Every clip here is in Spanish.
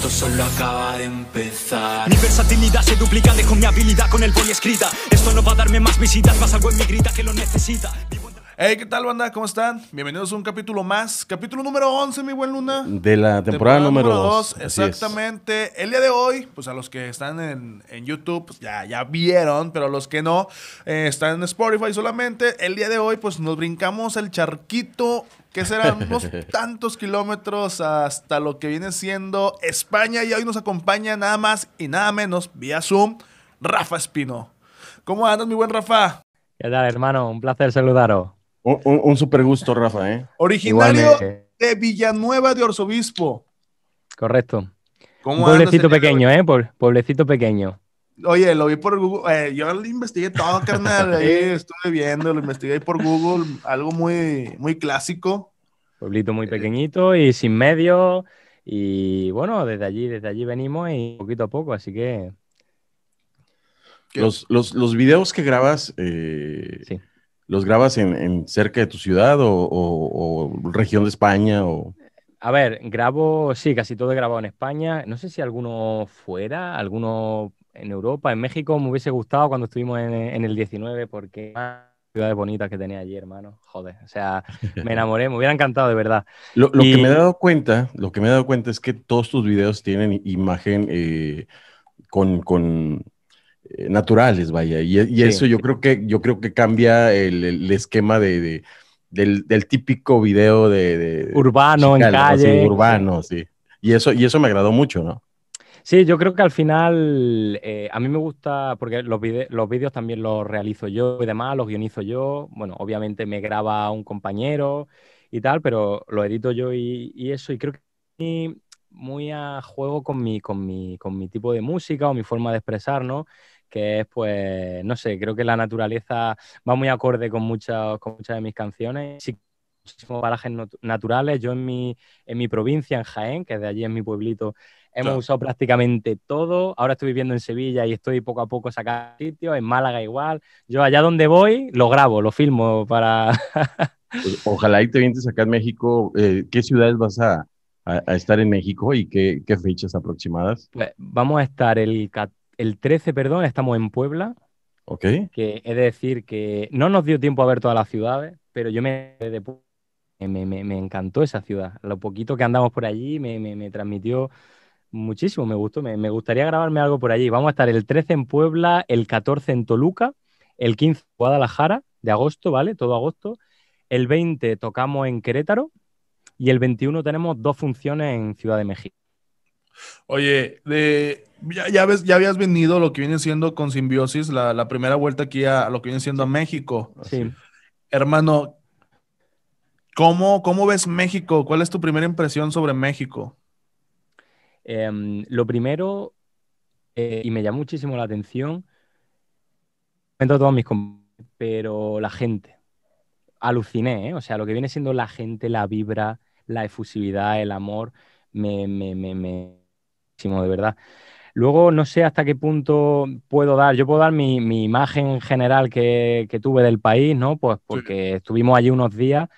esto solo acaba de empezar. Mi versatilidad se duplica, dejo mi habilidad con el boli escrita. Esto no va a darme más visitas, más algo en mi grita que lo necesita. Hey, ¿qué tal, banda? ¿Cómo están? Bienvenidos a un capítulo más. Capítulo número 11, mi buen Luna. De la temporada, número 2. Exactamente. El día de hoy, pues a los que están en, en YouTube, pues ya, ya vieron, pero a los que no, eh, están en Spotify solamente. El día de hoy, pues nos brincamos el charquito, que serán unos tantos kilómetros hasta lo que viene siendo España. Y hoy nos acompaña nada más y nada menos, vía Zoom, Rafa Espino. ¿Cómo andas, mi buen Rafa? ¿Qué tal, hermano? Un placer saludaros. Un, un, super gusto, Rafa, ¿eh? Originario de Villanueva de Orzobispo. Correcto. Un pueblecito pequeño, ¿eh? Pueblecito pequeño. Oye, lo vi por Google. Eh, yo lo investigué todo, carnal. Ahí estuve viendo, lo investigué por Google. Algo muy, muy clásico. Pueblito muy pequeñito y sin medio. Y bueno, desde allí, desde allí venimos y poquito a poco, así que. Los, los, los videos que grabas, eh, sí. ¿Los grabas en, cerca de tu ciudad o, región de España? O... A ver, grabo, sí, casi todo he grabado en España. No sé si alguno fuera, alguno en Europa, en México. Me hubiese gustado cuando estuvimos en, el 19 porque ciudades bonitas que tenía allí, hermano. Joder, o sea, me enamoré, me hubiera encantado de verdad. Lo, que me he dado cuenta, lo que me he dado cuenta es que todos tus videos tienen imagen eh, con, con naturales, vaya. Y, eso yo creo que yo creo que cambia el, esquema de, del, típico video de, urbano en calle. urbano, sí. Y eso, y eso me agradó mucho, ¿no? Sí, yo creo que al final eh, a mí me gusta, porque los, los vídeos también los realizo yo y demás, los guionizo yo. Bueno, obviamente me graba un compañero y tal, pero lo edito yo y, y eso. Y creo que muy a juego con mi, con, mi, con mi tipo de música o mi forma de expresar, ¿no? Que es, pues, no sé, creo que la naturaleza va muy acorde con muchas, con muchas de mis canciones. Sí, muchísimos parajes naturales. Yo en mi, en mi provincia, en Jaén, que de allí en mi pueblito, hemos usado prácticamente todo. Ahora estoy viviendo en Sevilla y estoy poco a poco sacando sitios, en Málaga igual. Yo allá donde voy, lo grabo, lo filmo para... Pues, ojalá y te vienes acá en México. Eh, ¿Qué ciudades vas a, a, estar en México y qué, fechas aproximadas? Pues vamos a estar el, el 13, perdón, estamos en Puebla. Ok. Que de decir que no nos dio tiempo a ver todas las ciudades, pero yo me, me, me, encantó esa ciudad. Lo poquito que andamos por allí me, transmitió muchísimo, me gustó. Me, gustaría grabarme algo por allí. Vamos a estar el 13 en Puebla, el 14 en Toluca, el 15 en Guadalajara, de agosto, ¿vale? Todo agosto. El 20 tocamos en Querétaro y el 21 tenemos dos funciones en Ciudad de México. Oye, de, ya, ves, ya habías venido lo que viene siendo con Simbiosis, la, primera vuelta aquí a, lo que viene siendo a México. Sí. Hermano, ¿cómo, ¿cómo ves México? ¿Cuál es tu primera impresión sobre México? Em, lo primero, eh, y me llama muchísimo la atención, todos mis pero la gente. Aluciné, ¿eh? O sea, lo que viene siendo la gente, la vibra, la efusividad, el amor, me, me, me, me, de verdad. Luego no sé hasta qué punto puedo dar, yo puedo dar mi, imagen general que, tuve del país, ¿no? Pues porque estuvimos allí unos días,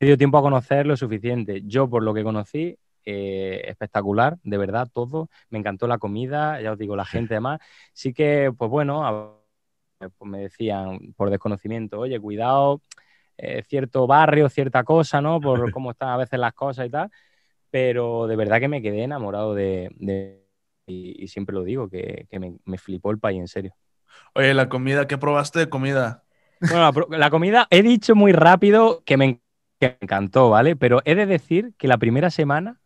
he dio tiempo a conocer lo suficiente. Yo por lo que conocí, eh, espectacular, de verdad, todo. Me encantó la comida, ya os digo, la gente además. Sí que, pues bueno, pues me decían por desconocimiento, oye, cuidado, eh, cierto barrio, cierta cosa, ¿no? Por cómo están a veces las cosas y tal. Pero de verdad que me quedé enamorado de, y, siempre lo digo, que, me, flipó el país, en serio. Oye, la comida, ¿qué probaste de comida? Bueno, la, comida, he dicho muy rápido que me, encantó, ¿vale? Pero he de decir que la primera semana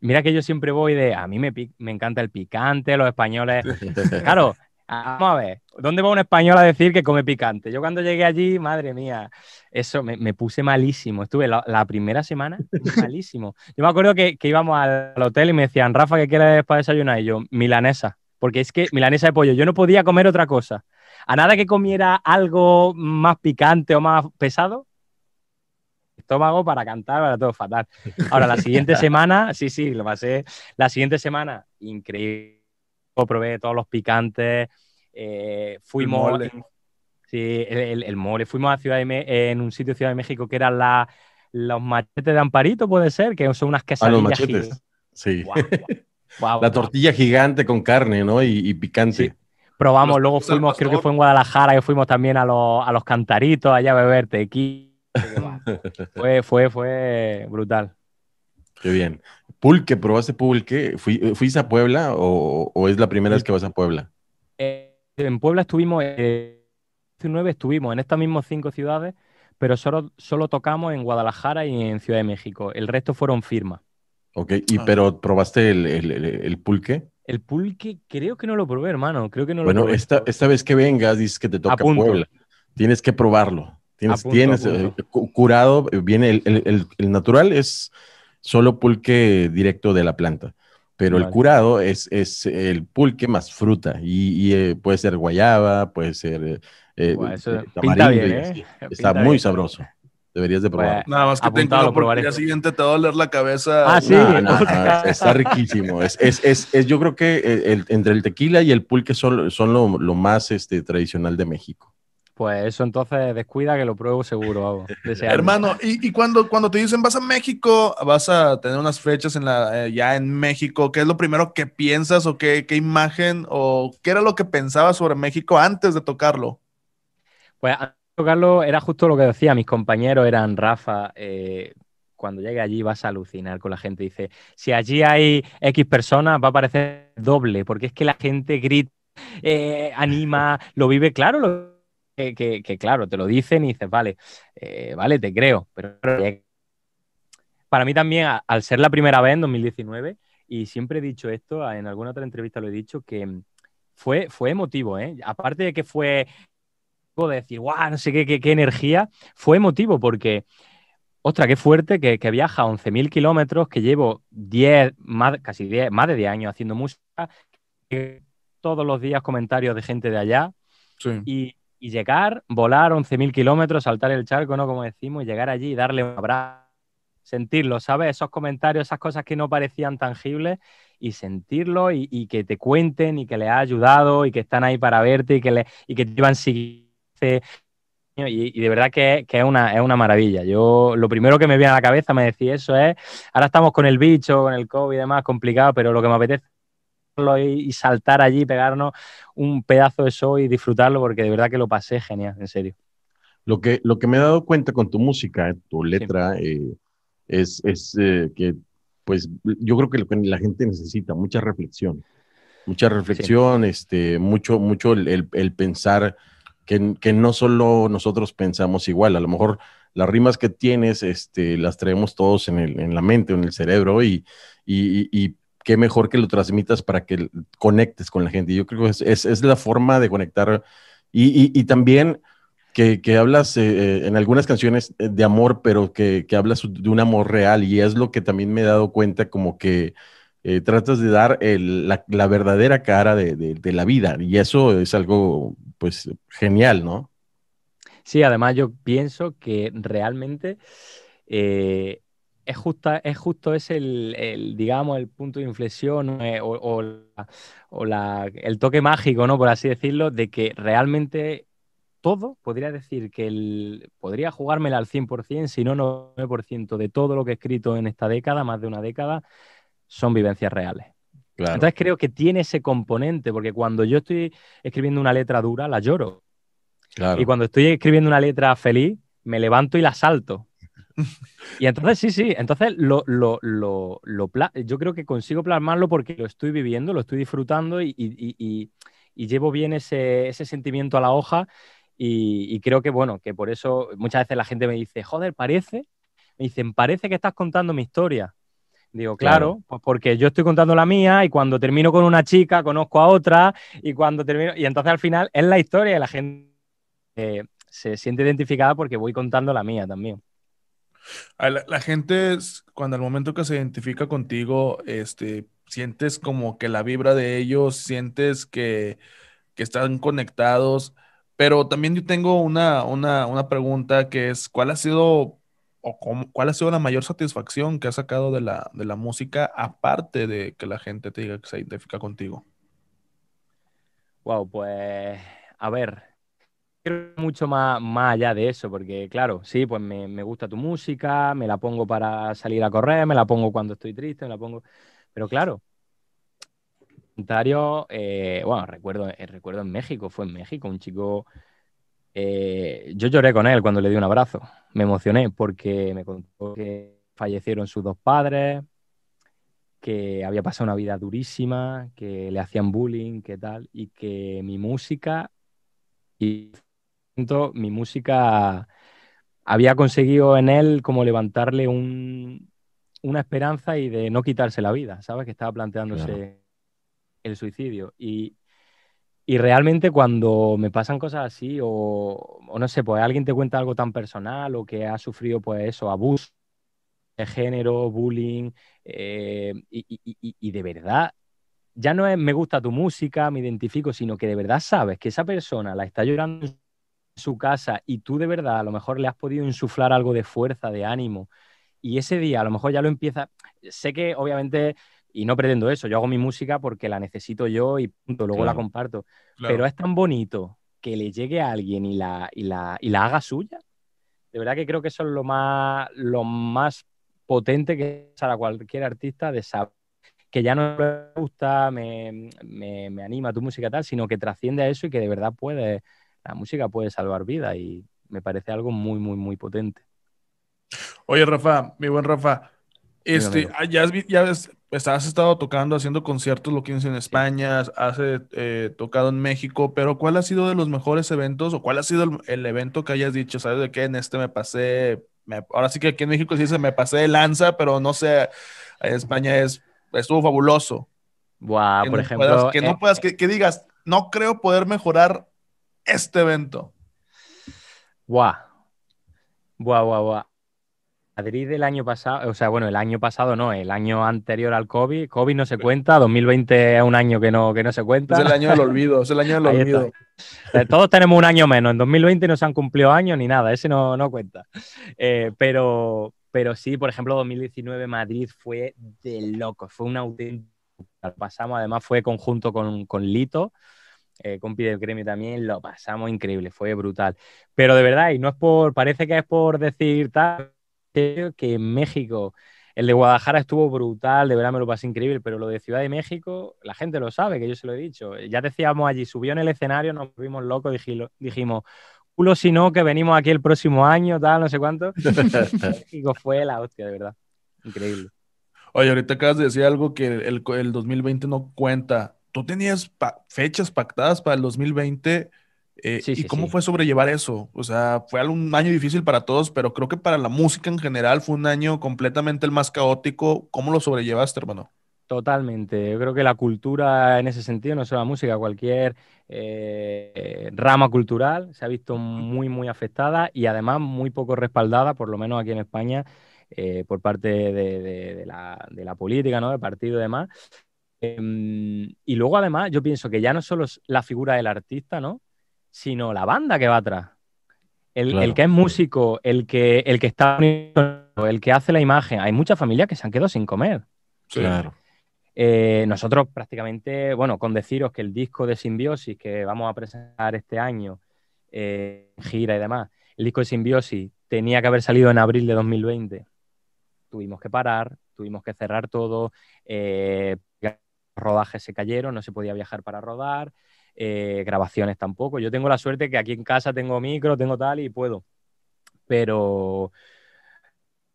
Mira que yo siempre voy de, a mí me, me, encanta el picante, los españoles. Claro, Vamos a ver, ¿dónde va un español a decir que come picante? Yo cuando llegué allí, madre mía, eso me, puse malísimo. Estuve la, primera semana malísimo. Yo me acuerdo que, íbamos al, hotel y me decían, Rafa, ¿qué quieres para desayunar? Y yo, milanesa. Porque es que milanesa de pollo, yo no podía comer otra cosa. A nada que comiera algo más picante o más pesado, estómago para cantar, para todo fatal. Ahora, la siguiente semana, sí, sí, lo pasé. La siguiente semana, increíble probé todos los picantes, eh, fuimos... El sí, el, mole. Fuimos a Ciudad de en un sitio de Ciudad de México que eran la, los machetes de Amparito, puede ser, que son unas quesadillas. Ah, los machetes. Sí. La tortilla gigante con carne, ¿no? Y, y picante. Sí. Probamos, Los luego fuimos, creo que fue en Guadalajara, que fuimos también a los, a los cantaritos allá a beber tequila. fue, fue, fue brutal. Qué bien. Pulque, ¿probaste pulque? Fui- ¿Fuiste a Puebla o, o es la primera vez que vas a Puebla? Eh, en Puebla estuvimos, eh, 19 estuvimos en estas mismas cinco ciudades, pero solo, solo tocamos en Guadalajara y en Ciudad de México. El resto fueron firmas. Ok, y, Ah. pero ¿probaste el, el- el- el pulque? El pulque creo que no lo probé, hermano. Creo que no lo Bueno, probé. esta, esta vez que vengas, dices que te toca Apunto. Puebla. Tienes que probarlo. Tienes, Apunto, tienes apunto. eh, cu- curado, viene el, el- el- el natural es solo pulque directo de la planta, pero el Vale. curado es, es el pulque más fruta y, y, eh, puede ser guayaba, puede ser eh, eh, Buah, eso eh, pinta bien, ¿eh? así. Pinta Está muy bien. sabroso. Deberías de probarlo. Pues, Nada más que ten Apuntado, cuidado lo porque probaré. al día siguiente te va a doler la cabeza. Ah, sí. No, no, no, es- está riquísimo. Es, es, es, es- yo creo que eh, el- entre el tequila y el pulque son, son lo, lo más este, tradicional de México. Pues eso entonces descuida que lo pruebo seguro, vamos. Hermano, y, y cuando, cuando te dicen vas a México, vas a tener unas fechas en la, eh, ya en México, ¿qué es lo primero que piensas o qué, qué imagen o qué era lo que pensabas sobre México antes de tocarlo? Pues antes de tocarlo era justo lo que decía, mis compañeros eran Rafa, eh, cuando llegue allí vas a alucinar con la gente. Dice, si allí hay X personas va a parecer doble, porque es que la gente grita, eh, anima, lo vive claro, lo- que, que- que claro, te lo dicen y dices, vale, eh, vale, te creo, pero para mí también, a- al ser la primera vez en 2019, y siempre he dicho esto, en alguna otra entrevista lo he dicho, que mm, fue, fue emotivo, ¿eh? Aparte de que fue de decir, guau, no sé qué, qué, qué energía, fue emotivo porque, ostras, qué fuerte que, que viaja 11.000 kilómetros, que llevo 10, más, casi 10, más de 10 años haciendo música, que todos los días comentarios de gente de allá Sí. y, y llegar, volar 11.000 kilómetros, saltar el charco, ¿no? Como decimos, y llegar allí darle un abrazo, sentirlo, ¿sabes? Esos comentarios, esas cosas que no parecían tangibles y sentirlo y, que te cuenten y que les ha ayudado y que están ahí para verte y que, le, y que te iban siguiendo. Y, y de verdad que, que es, una, es una maravilla. Yo lo primero que me viene a la cabeza me decía eso es, ahora estamos con el bicho, con el COVID y demás, complicado, pero lo que me apetece y, y saltar allí, pegarnos un pedazo de show y disfrutarlo porque de verdad que lo pasé genial, en serio. Lo que, lo que me he dado cuenta con tu música, tu letra, eh, es, es eh, que, pues, yo creo que lo que la gente necesita, mucha reflexión. Mucha reflexión, este, mucho, mucho el, el- el pensar que, que no solo nosotros pensamos igual, a lo mejor las rimas que tienes, este, las traemos todos en, el, en la mente o en el cerebro y- y qué mejor que lo transmitas para que conectes con la gente. Yo creo que es, es, es la forma de conectar y, y- y también que, que hablas eh, eh, en algunas canciones eh, de amor, pero que, que hablas de un amor real y es lo que también me he dado cuenta como que eh, tratas de dar el- la, la verdadera cara de, de- de la vida y eso es algo pues genial, ¿no? Sí, además yo pienso que realmente eh, es, justa, es justo ese el, el, digamos, el punto de inflexión eh, o, o la- o la- el toque mágico, ¿no? Por así decirlo, de que realmente todo, podría decir que el, podría jugármela al 100%, si no 9% de todo lo que he escrito en esta década, más de una década, son vivencias reales. Claro. Entonces creo que tiene ese componente, porque cuando yo estoy escribiendo una letra dura, la lloro. claro. Y cuando estoy escribiendo una letra feliz, me levanto y la salto. Y entonces, sí, sí, entonces lo, lo, lo, lo yo creo que consigo plasmarlo porque lo estoy viviendo, lo estoy disfrutando y, y- y- y llevo bien ese, ese sentimiento a la hoja y, y creo que, bueno, que por eso muchas veces la gente me dice, joder, parece, me dicen, parece que estás contando mi historia. Digo, claro, Claro. pues porque yo estoy contando la mía y cuando termino con una chica conozco a otra y cuando termino, y entonces al final es la historia y la gente eh, se siente identificada porque voy contando la mía también. La, gente, cuando al momento que se identifica contigo, este, sientes como que la vibra de ellos, sientes que, que están conectados, pero también yo tengo una, una, una pregunta que es, ¿cuál ha sido o cuál ha sido la mayor satisfacción que has sacado de la, de la música, aparte de que la gente te diga que se identifica contigo? Wow, pues a ver, mucho más, más allá de eso, porque claro, sí, pues me, me gusta tu música, me la pongo para salir a correr, me la pongo cuando estoy triste, me la pongo, Pero claro, comentario, eh, bueno, recuerdo, eh, recuerdo en México, fue en México, un chico, eh, yo lloré con él cuando le di un abrazo, me emocioné porque me contó que fallecieron sus dos padres, que había pasado una vida durísima, que le hacían bullying, que tal, y que mi música, y mi música había conseguido en él como levantarle un, una esperanza y de no quitarse la vida, ¿sabes? Que estaba planteándose el suicidio. Y, realmente cuando me pasan cosas así, o, no sé, pues alguien te cuenta algo tan personal o que ha sufrido, pues eso, abuso de género, bullying, eh, y, de verdad, ya no es me gusta tu música, me identifico, sino que de verdad sabes que esa persona la está llorando en su casa y tú de verdad a lo mejor le has podido insuflar algo de fuerza, de ánimo, y ese día a lo mejor ya lo empieza, sé que obviamente y no pretendo eso, yo hago mi música porque la necesito yo y punto, luego la comparto. Pero es tan bonito que le llegue a alguien y la, y la, y la haga suya. De verdad que creo que eso es lo más, lo más potente que es para cualquier artista de saber que ya no me gusta, me, me, me, anima tu música tal, sino que trasciende a eso y que de verdad puede, la música puede salvar vidas y me parece algo muy, muy, muy potente. Oye, Rafa, mi buen Rafa, este, ah, ya, has, ya ves, pues, has estado tocando, haciendo conciertos, lo que en España, has eh, tocado en México, pero ¿cuál ha sido de los mejores eventos o cuál ha sido el, evento que hayas dicho? ¿Sabes de qué? En este me pasé, ahora sí que aquí en México sí se me pasé de lanza, pero no sé, en España es, estuvo fabuloso. Buah, por ejemplo. que no eh, puedas, que, que, digas, no creo poder mejorar este evento. Buah. Buah, buah, buah. Madrid del año pasado, o sea, bueno, el año pasado no, el año anterior al COVID, COVID no se cuenta, 2020 es un año que no, que no se cuenta. Es el año del olvido, es el año del olvido. Eh, todos tenemos un año menos, en 2020 no se han cumplido años ni nada, ese no, no cuenta. Eh, pero, pero sí, por ejemplo, 2019 Madrid fue de loco, fue un auténtico. Pasamos, además fue conjunto con, con Lito, eh, compi del gremio también, lo pasamos increíble, fue brutal. Pero de verdad, y no es por, parece que es por decir tal que en México, el de Guadalajara estuvo brutal, de verdad me lo pasé increíble, pero lo de Ciudad de México, la gente lo sabe, que yo se lo he dicho. Ya decíamos allí, subió en el escenario, nos vimos locos, dijimos, culo si no, que venimos aquí el próximo año, tal, no sé cuánto. México fue la hostia, de verdad. Increíble. Oye, ahorita acabas de decir algo que el, el 2020 no cuenta. ¿Tú tenías fechas pactadas para el 2020? Eh, ¿Y cómo fue sobrellevar eso? O sea, fue un año difícil para todos, pero creo que para la música en general fue un año completamente el más caótico. ¿Cómo lo sobrellevaste, hermano? Totalmente. Yo creo que la cultura en ese sentido, no solo la música, cualquier eh, rama cultural se ha visto muy, muy afectada y además muy poco respaldada, por lo menos aquí en España, eh, por parte de, la, de, la, política, ¿no? del partido y demás. Em, y luego además yo pienso que ya no solo es la figura del artista, ¿no? sino la banda que va atrás. El, que es músico, el que, el que está el que hace la imagen. Hay muchas familias que se han quedado sin comer. Claro. Eh, nosotros prácticamente, bueno, con deciros que el disco de Simbiosis que vamos a presentar este año, eh, gira y demás, el disco de Simbiosis tenía que haber salido en abril de 2020. Tuvimos que parar, tuvimos que cerrar todo, eh, rodajes se cayeron, no se podía viajar para rodar, eh, grabaciones tampoco. Yo tengo la suerte que aquí en casa tengo micro, tengo tal y puedo. Pero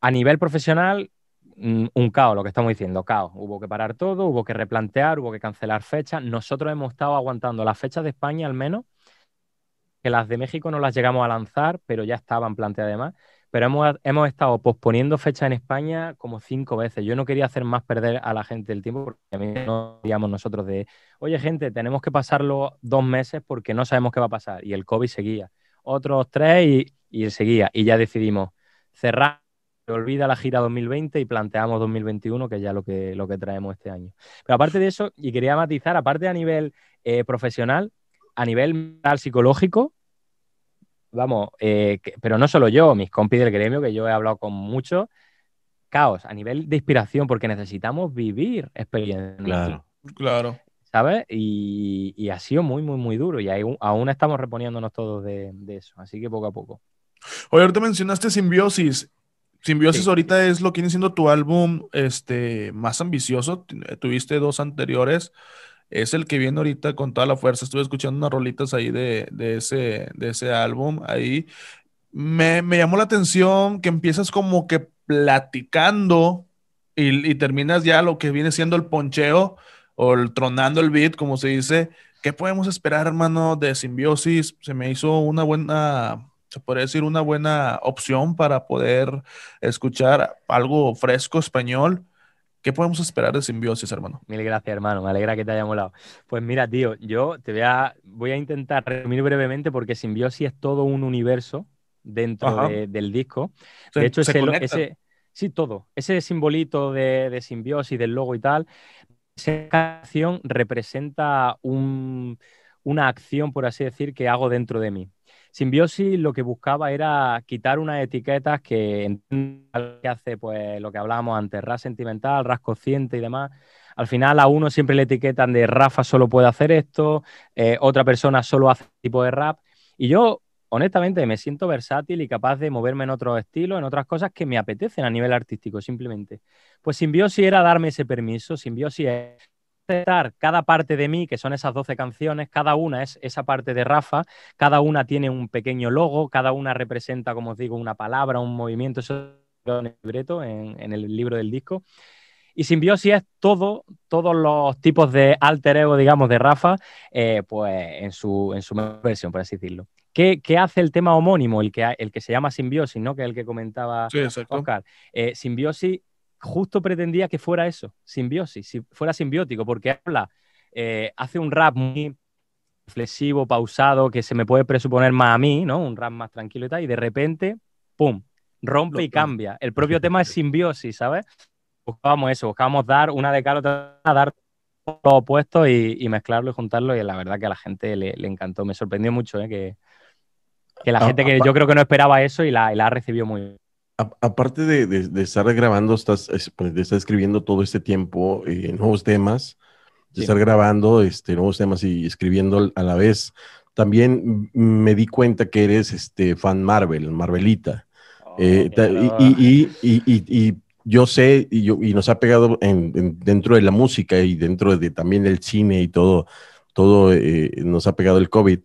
a nivel profesional, mm, un caos, lo que estamos diciendo, caos. Hubo que parar todo, hubo que replantear, hubo que cancelar fechas. Nosotros hemos estado aguantando las fechas de España al menos, que las de México no las llegamos a lanzar, pero ya estaban planteadas además pero hemos, estado posponiendo fecha en España como cinco veces. Yo no quería hacer más perder a la gente el tiempo, porque a mí no digamos nosotros de, oye gente, tenemos que pasarlo dos meses porque no sabemos qué va a pasar. Y el COVID seguía. Otros tres y, y seguía. Y ya decidimos cerrar, olvida la gira 2020 y planteamos 2021, que es ya lo que, lo que traemos este año. Pero aparte de eso, y quería matizar, aparte a nivel eh, profesional, a nivel psicológico, vamos, eh, pero no solo yo, mis compis del gremio, que yo he hablado con muchos, caos a nivel de inspiración, porque necesitamos vivir experiencias. Claro. Claro. ¿Sabes? Y, ha sido muy, muy, muy duro y aún, estamos reponiéndonos todos de, eso, así que poco a poco. Oye, ahorita mencionaste simbiosis. Simbiosis Sí. ahorita es lo que viene siendo tu álbum este, más ambicioso. Tu- Tuviste dos anteriores. Es el que viene ahorita con toda la fuerza. Estuve escuchando unas rolitas ahí de, de ese, de ese álbum. Ahí me, me llamó la atención que empiezas como que platicando y, terminas ya lo que viene siendo el poncheo o el tronando el beat, como se dice. ¿Qué podemos esperar, hermano, de Simbiosis? Se me hizo una buena, se podría decir, una buena opción para poder escuchar algo fresco español. ¿Qué podemos esperar de Simbiosis, hermano? Mil gracias, hermano. Me alegra que te haya molado. Pues mira, tío, yo te voy a, voy a intentar resumir brevemente porque Simbiosis es todo un universo dentro de- del disco. Se- de hecho, se ese, ese- sí, todo. Ese simbolito de, de simbiosis, del logo y tal, esa canción representa un- una acción, por así decir, que hago dentro de mí. Simbiosis lo que buscaba era quitar unas etiquetas que, que hace pues lo que hablábamos antes, ras sentimental, ras consciente y demás. Al final a uno siempre le etiquetan de Rafa solo puede hacer esto, eh, otra persona solo hace este tipo de rap. Y yo, honestamente, me siento versátil y capaz de moverme en otros estilos, en otras cosas que me apetecen a nivel artístico, simplemente. Pues Simbiosis era darme ese permiso. Simbiosis es aceptar cada parte de mí, que son esas 12 canciones, cada una es esa parte de Rafa, cada una tiene un pequeño logo, cada una representa, como os digo, una palabra, un movimiento, eso en el libreto, en, en el libro del disco. Y Simbiosis es todo, todos los tipos de alter ego, digamos, de Rafa, eh, pues en su, en su mejor versión, por así decirlo. ¿Qué, qué hace el tema homónimo, el que, el que se llama Simbiosis, ¿no? que es el que comentaba Sí. Oscar? Eh, simbiosis justo pretendía que fuera eso, simbiosis, si fuera simbiótico, porque habla, eh, hace un rap muy reflexivo, pausado, que se me puede presuponer más a mí, ¿no? Un rap más tranquilo y tal, y de repente, ¡pum! Rompe y cambia. El propio tema es simbiosis, ¿sabes? Buscábamos eso, buscábamos dar una de cada otra, dar los opuestos y, y mezclarlo y juntarlo, y la verdad que a la gente le, le encantó. Me sorprendió mucho, ¿eh? Que, que la Ah, gente que apa- yo creo que no esperaba eso y la, y la ha recibido muy bien. A- aparte de, de- de estar grabando, estás, es- pues, de estar escribiendo todo este tiempo eh, nuevos temas, de Sí. estar grabando este, nuevos temas y escribiendo a la vez. También mm, me di cuenta que eres este, fan Marvel, Marvelita. Eh, ta- y, y- y- y- yo sé, y, yo- nos ha pegado en- en- dentro de la música y dentro de también del cine y todo, todo eh, nos ha pegado el COVID.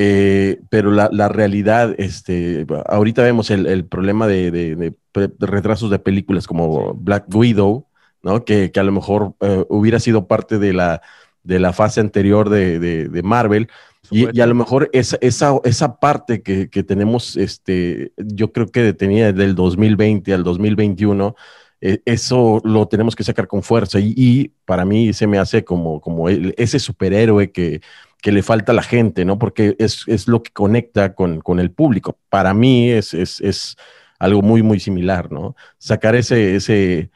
Eh, pero la, la realidad, este, ahorita vemos el, el problema de, de- de de retrasos de películas como Black Widow, ¿no? Que, que a lo mejor eh, hubiera sido parte de la, de la fase anterior de, de- de Marvel. Y, y a lo mejor esa, esa, esa parte que, que tenemos, este, yo creo que detenida del 2020 al 2021, eh, eso lo tenemos que sacar con fuerza. Y, y para mí se me hace como, como el- ese superhéroe que, que le falta a la gente, ¿no? Porque es, es lo que conecta con, con el público. Para mí es, es, es algo muy, muy similar, ¿no? Sacar ese, ese,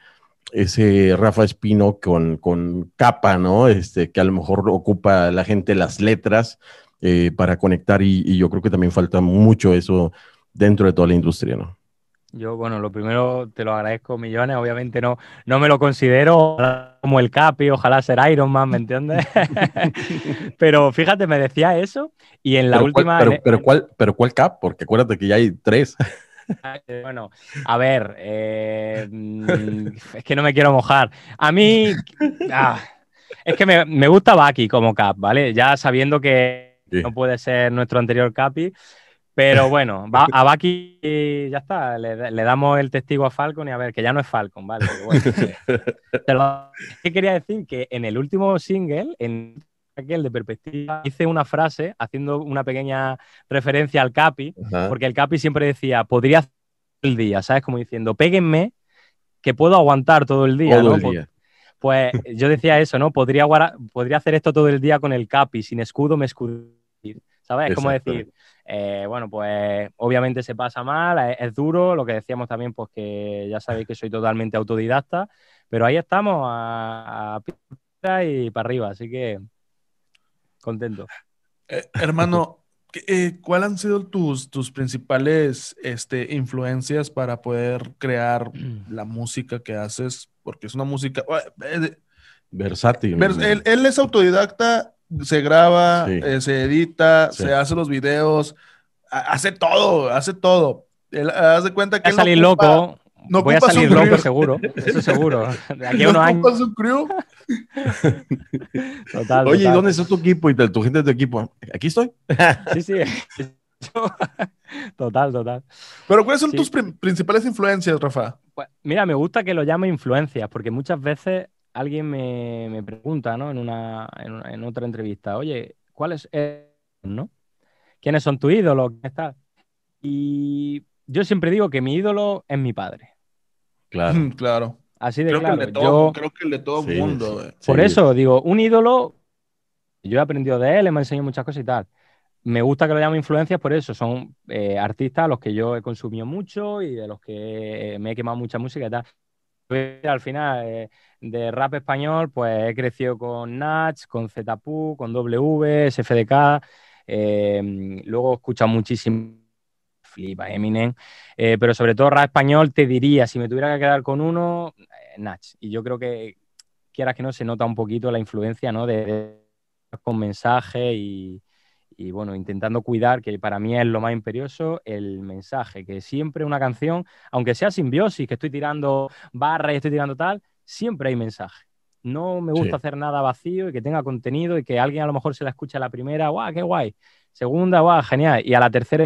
ese Rafa Espino con, con capa, ¿no? Este, que a lo mejor ocupa la gente las letras eh, para conectar y, y yo creo que también falta mucho eso dentro de toda la industria, ¿no? Yo, bueno, lo primero te lo agradezco millones, obviamente no, no me lo considero como el Capi, ojalá ser Iron Man, ¿me entiendes? pero fíjate, me decía eso y en la pero, última... ¿cuál, pero, pero ¿cuál, pero ¿cuál cap? Porque acuérdate que ya hay tres. Eh, Bueno, a ver, eh, mm, es que no me quiero mojar. A mí, ah, es que me, me gusta Baki como cap, ¿vale? Ya sabiendo que Sí. no puede ser nuestro anterior capi, pero bueno, va- a Baki ya está, le, le damos el testigo a Falcon y a ver, que ya no es Falcon, ¿vale? Bueno, eh, te lo- ¿Qué quería decir? Que en el último single, en aquel de Perspectiva, hice una frase haciendo una pequeña referencia al capi, Ajá. porque el Capi siempre decía, podría hacer el día, ¿sabes? Como diciendo, péguenme, que puedo aguantar todo el día, Todo ¿no? el Po- día. Pues yo decía eso, ¿no? Podría, podría hacer esto todo el día con el Capi, sin escudo me escudo. ¿Sabes? Es como decir, eh, bueno, pues obviamente se pasa mal, es, es duro, lo que decíamos también, pues que ya sabéis que soy totalmente autodidacta, pero ahí estamos a, a pista y para arriba, así que contento. Eh, hermano, ¿qué- eh, ¿cuáles han sido tus, tus principales este, influencias para poder crear la música que haces? Porque es una música... eh, Versátil. Él es autodidacta, se graba, Sí. eh, se edita, Sí. se hace los videos, ha- hace todo, hace todo. Él, haz de cuenta que Voy a él no salir ocupa- loco. no voy a salir loco crew. seguro. Eso seguro. De aquí a no unos años. crew. Total, Oye, ¿y total. dónde está tu equipo y tu gente de tu equipo? Aquí estoy. Sí, sí. total, total. Pero ¿cuáles son Sí. tus prim- principales influencias, Rafa? Pues, mira, me gusta que lo llame influencias, porque muchas veces alguien me, me pregunta, ¿no? En una, en, una- en otra entrevista, oye, ¿cuáles es, no? ¿Quiénes son tus ídolos? Y yo siempre digo que mi ídolo es mi padre. Claro. Claro. Así de Creo claro. que el de todo, Yo, creo que el de todo Sí, mundo. sí. güey. por Sí. eso digo, un ídolo, yo he aprendido de él, me ha enseñado muchas cosas y tal. Me gusta que lo llamen influencias por eso. Son eh, artistas a los que yo he consumido mucho y de los que me he quemado mucha música y tal. Al final, eh, de rap español, pues he crecido con Nach, con Zpu, con W, SFDK. eh, luego he escuchado muchísimo flipa Eminem, eh, pero sobre todo rap español te diría, si me tuviera que quedar con uno, eh, Nach. Y yo creo que, quieras que no, se nota un poquito la influencia, ¿no? De, de- con mensaje y, y, bueno, intentando cuidar, que para mí es lo más imperioso, el mensaje, que siempre una canción, aunque sea simbiosis, que estoy tirando barras y estoy tirando tal, siempre hay mensaje. No me gusta Sí. hacer nada vacío y que tenga contenido y que alguien a lo mejor se la escucha a la primera, guau, qué guay. Segunda, guau, genial. Y a la tercera,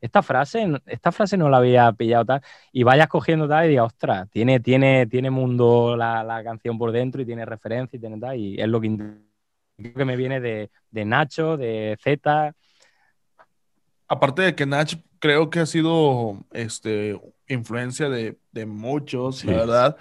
esta frase, esta frase no la había pillado tal, y vayas cogiendo tal y digas, ostras, tiene, tiene, tiene mundo la, la canción por dentro y tiene referencia y tiene tal, y es lo que, creo que me viene de, de Nacho, de Z, Aparte de que Nach creo que ha sido este, influencia de, de muchos, Sí. la verdad.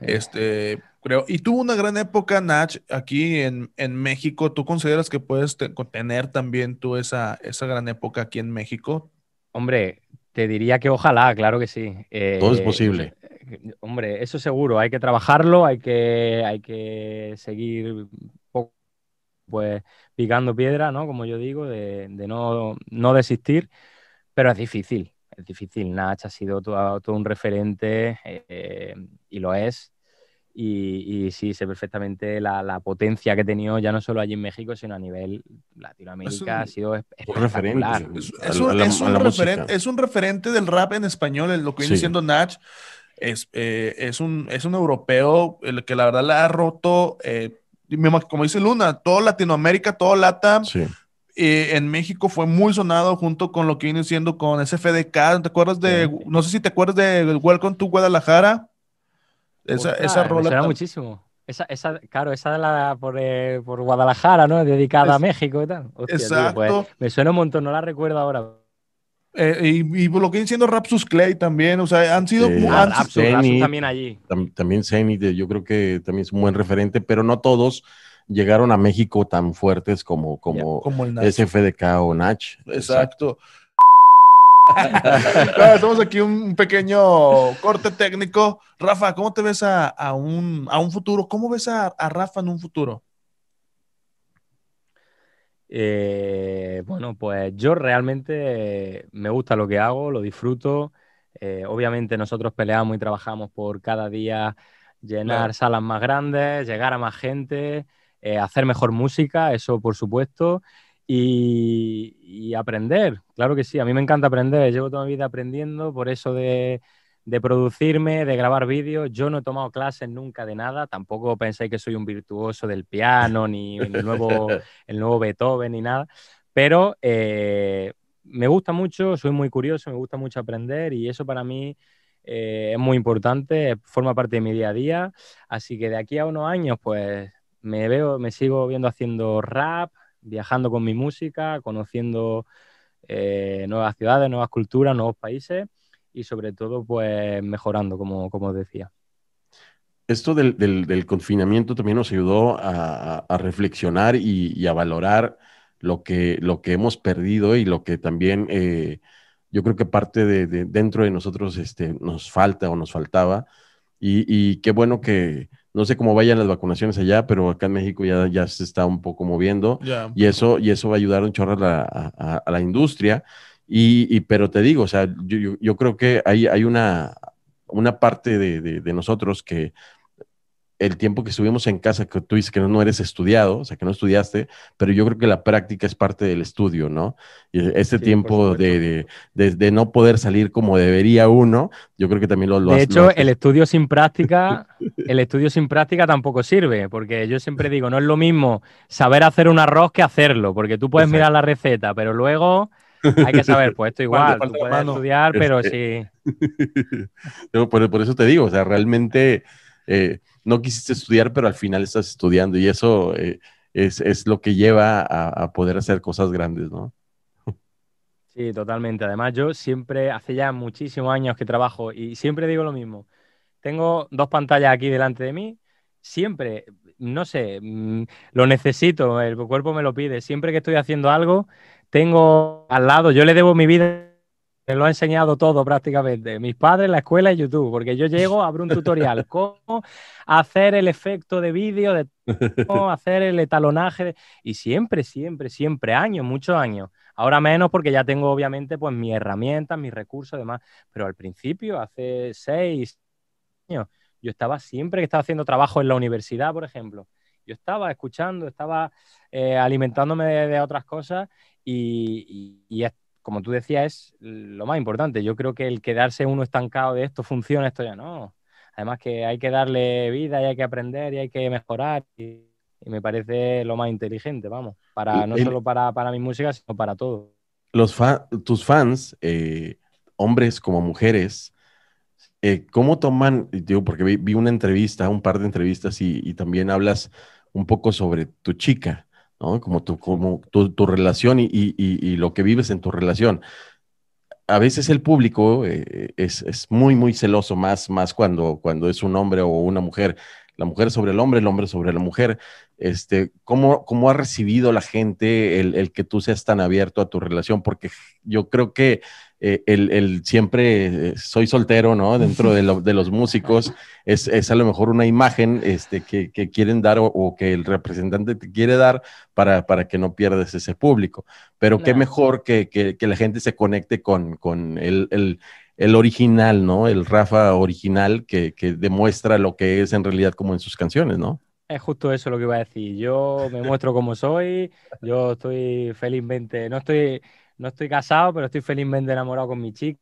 Este, creo, y tuvo una gran época, Nach, aquí en, en México. ¿Tú consideras que puedes te- tener también tú esa, esa gran época aquí en México? Hombre, te diría que ojalá, claro que sí. Eh, Todo es posible. eh, Hombre, eso seguro, hay que trabajarlo, hay que, hay que seguir pues picando piedra, ¿no? Como yo digo, de, de no, no desistir, pero es difícil, es difícil. Nach ha sido todo, todo un referente eh, y lo es. Y, y sí, sé perfectamente la, la potencia que ha tenido ya no solo allí en México, sino a nivel Latinoamérica. Es un- ha sido Un. Es, un, la- es referente, es un referente del rap en español, en lo que viene Sí. siendo Nach. Es, eh, es, un, es un europeo el que la verdad la ha roto, eh, como dice Luna, todo Latinoamérica, todo Latam. Sí. eh, en México fue muy sonado junto con lo que viene siendo con SFDK. ¿Te acuerdas de, Sí. no sé si te acuerdas de Welcome to Guadalajara? Esa, esa me rola. suena tam- muchísimo. Esa, esa, claro, esa de la por, eh, por Guadalajara, ¿no? Dedicada a México y tal. Hostia, tío, Exacto. pues, me suena un montón, no la recuerdo ahora. Eh, y, y lo que viene siendo Rapsus Clay también. O sea, han sido. Ah, han- Rapsus, Zenith. Rapsus también allí. Tam- también Zenith, eh, yo creo que también es un buen referente, pero no todos llegaron a México tan fuertes como, como como el Nach. SFDK o Nach. Exacto. Claro, Estamos aquí un un pequeño corte técnico. Rafa, ¿cómo te ves a, a un, a un futuro? ¿Cómo ves a, a Rafa en un futuro? Eh, bueno, pues yo realmente me gusta lo que hago, lo disfruto. Eh, obviamente nosotros peleamos y trabajamos por cada día llenar Claro. salas más grandes, llegar a más gente, eh, hacer mejor música, eso por supuesto, y, y aprender. Claro que sí, a mí me encanta aprender. Llevo toda mi vida aprendiendo, por eso de, de producirme, de grabar vídeos. Yo no he tomado clases nunca de nada, tampoco pensáis que soy un virtuoso del piano ni el nuevo el nuevo Beethoven ni nada, pero eh, me gusta mucho, soy muy curioso, me gusta mucho aprender y eso para mí eh, es muy importante, forma parte de mi día a día, así que de aquí a unos años pues me veo, me sigo viendo haciendo rap, viajando con mi música, conociendo eh, nuevas ciudades, nuevas culturas, nuevos países y sobre todo pues mejorando, como, como decía. Esto del, del- del confinamiento también nos ayudó a, a- reflexionar y, y a valorar lo que, lo que hemos perdido y lo que también eh, yo creo que parte de, de- dentro de nosotros este, nos falta o nos faltaba. Y, y qué bueno que, no sé cómo vayan las vacunaciones allá, pero acá en México ya, ya se está un poco moviendo. Ya. Y eso, y eso va a ayudar un chorro a la, a- a- a la industria. Y, y- pero te digo, o sea, yo, yo- yo creo que hay, hay una, una parte de, de- de nosotros que el tiempo que estuvimos en casa, que tú dices que no, eres estudiado, o sea, que no estudiaste, pero yo creo que la práctica es parte del estudio, ¿no? Y este tiempo de, de, no poder salir como debería uno, yo creo que también lo, lo De hecho, el estudio sin práctica, el estudio sin práctica tampoco sirve, porque yo siempre digo, no es lo mismo saber hacer un arroz que hacerlo, porque tú puedes mirar la receta, pero luego hay que saber, pues esto igual, tú puedes estudiar, pero este sí. por, por, eso te digo, o sea, realmente... Eh, no quisiste estudiar, pero al final estás estudiando y eso eh, es, lo que lleva a, poder hacer cosas grandes, ¿no? Sí, totalmente. Además, yo siempre, hace ya muchísimos años que trabajo y siempre digo lo mismo. Tengo dos pantallas aquí delante de mí. Siempre, no sé, mm, lo necesito, el cuerpo me lo pide. Siempre que estoy haciendo algo, tengo al lado, yo le debo mi vida me lo ha enseñado todo prácticamente. Mis padres, la escuela y YouTube, porque yo llego, abro un tutorial, cómo hacer el efecto de vídeo, de cómo hacer el etalonaje. Y siempre, siempre, siempre, años, muchos años. Ahora menos porque ya tengo obviamente pues mis herramientas, mis recursos y demás. Pero al principio, hace seis años, yo estaba siempre que estaba haciendo trabajo en la universidad, por ejemplo. Yo estaba escuchando, estaba eh, alimentándome de, otras cosas y, y, y como tú decías, es lo más importante. Yo creo que el quedarse uno estancado de esto funciona, esto ya no. Además que hay que darle vida y hay que aprender y hay que mejorar. Y, me parece lo más inteligente, vamos. Para, no solo para, para mi música, sino para todo. Los tus fans, eh, hombres como mujeres, eh, ¿cómo toman? Digo, porque vi, una entrevista, un par de entrevistas y, y también hablas un poco sobre tu chica. ¿No? Como tu, como tu, relación y, lo que vives en tu relación. A veces el público eh, es, muy, muy celoso, más, más cuando, cuando es un hombre o una mujer. La mujer sobre el hombre, el hombre sobre la mujer. Este, ¿cómo, ¿Cómo ha recibido la gente el, el que tú seas tan abierto a tu relación? Porque yo creo que eh, el, siempre eh, soy soltero, ¿no? Dentro de, los músicos, es, a lo mejor una imagen este, que, quieren dar o, que el representante te quiere dar para, para que no pierdas ese público. Pero qué mejor que, la gente se conecte con, con el, original, ¿no? El Rafa original que, que demuestra lo que es en realidad como en sus canciones, ¿no? Es justo eso lo que iba a decir. Yo me muestro como soy, yo estoy felizmente, no estoy, no estoy casado, pero estoy felizmente enamorado con mi chica.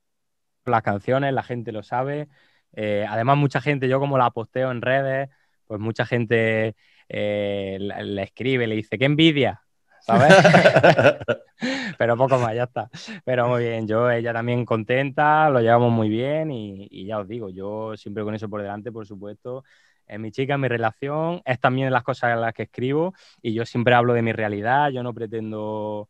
Las canciones, la gente lo sabe. Eh, además, mucha gente, yo como la posteo en redes, pues mucha gente eh, le, escribe, le dice, qué envidia, ¿sabes? pero poco más, ya está. Pero muy bien, yo, ella también contenta, lo llevamos muy bien y, ya os digo, yo siempre con eso por delante, por supuesto, es mi chica, mi relación, es también las cosas en las que escribo y yo siempre hablo de mi realidad, yo no pretendo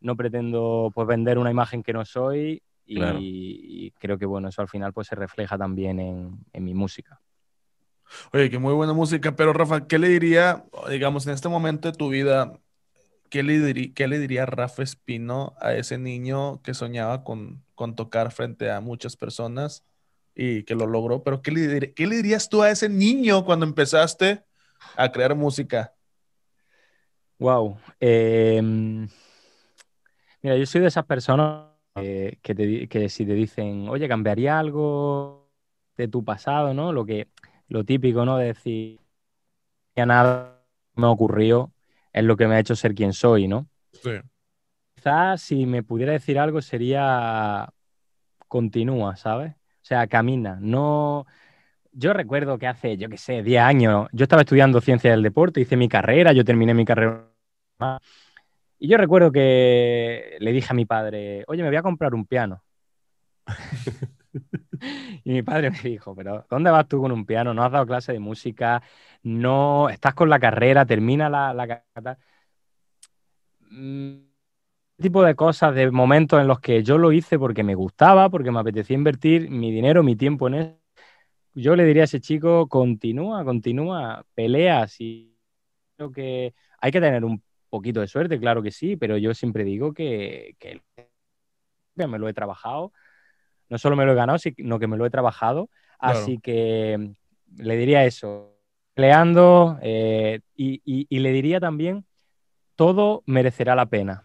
no pretendo pues vender una imagen que no soy y, creo que bueno, eso al final pues se refleja también en, mi música. Oye, qué muy buena música, pero Rafa, ¿qué le diría, digamos, en este momento de tu vida, qué le, diría, Rafa Espino a ese niño que soñaba con, con tocar frente a muchas personas y que lo logró? Pero ¿qué le, ¿qué le dirías tú a ese niño cuando empezaste a crear música? Wow. Eh Mira, yo soy de esas personas que, que, si te dicen, oye, cambiaría algo de tu pasado, ¿no? Lo que, lo típico, ¿no? De decir, ya nada me ocurrió, es lo que me ha hecho ser quien soy, ¿no? Sí. Quizás si me pudiera decir algo sería continúa, ¿sabes? O sea, camina, no... Yo recuerdo que hace, yo qué sé, 10 años, yo estaba estudiando ciencia del deporte, hice mi carrera, yo terminé mi carrera y yo recuerdo que le dije a mi padre, oye, me voy a comprar un piano. y mi padre me dijo, pero ¿dónde vas tú con un piano? No has dado clase de música, no estás con la carrera, termina la, la. Mm, tipo de cosas, de momentos en los que yo lo hice porque me gustaba, porque me apetecía invertir mi dinero, mi tiempo en eso. Yo le diría a ese chico, continúa, continúa, peleas y creo que hay que tener un poquito de suerte, claro que sí, pero yo siempre digo que, que me lo he trabajado. No solo me lo he ganado, sino que me lo he trabajado. Así que mm, le diría eso, peleando eh, y, le diría también, todo merecerá la pena.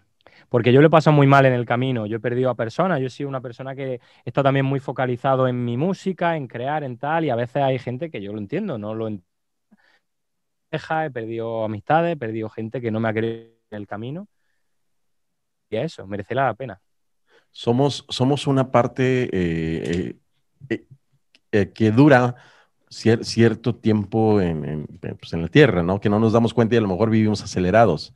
Porque yo le paso muy mal en el camino, yo he perdido a personas, yo he sido una persona que está también muy focalizado en mi música, en crear, en tal, y a veces hay gente que yo lo entiendo, no lo entiendo he perdido amistades, he perdido gente que no me ha querido en el camino. Y a eso, merece la pena. Somos, somos una parte eh, eh, eh, que dura cierto tiempo pues, en, la Tierra, ¿no? Que no nos damos cuenta y a lo mejor vivimos acelerados.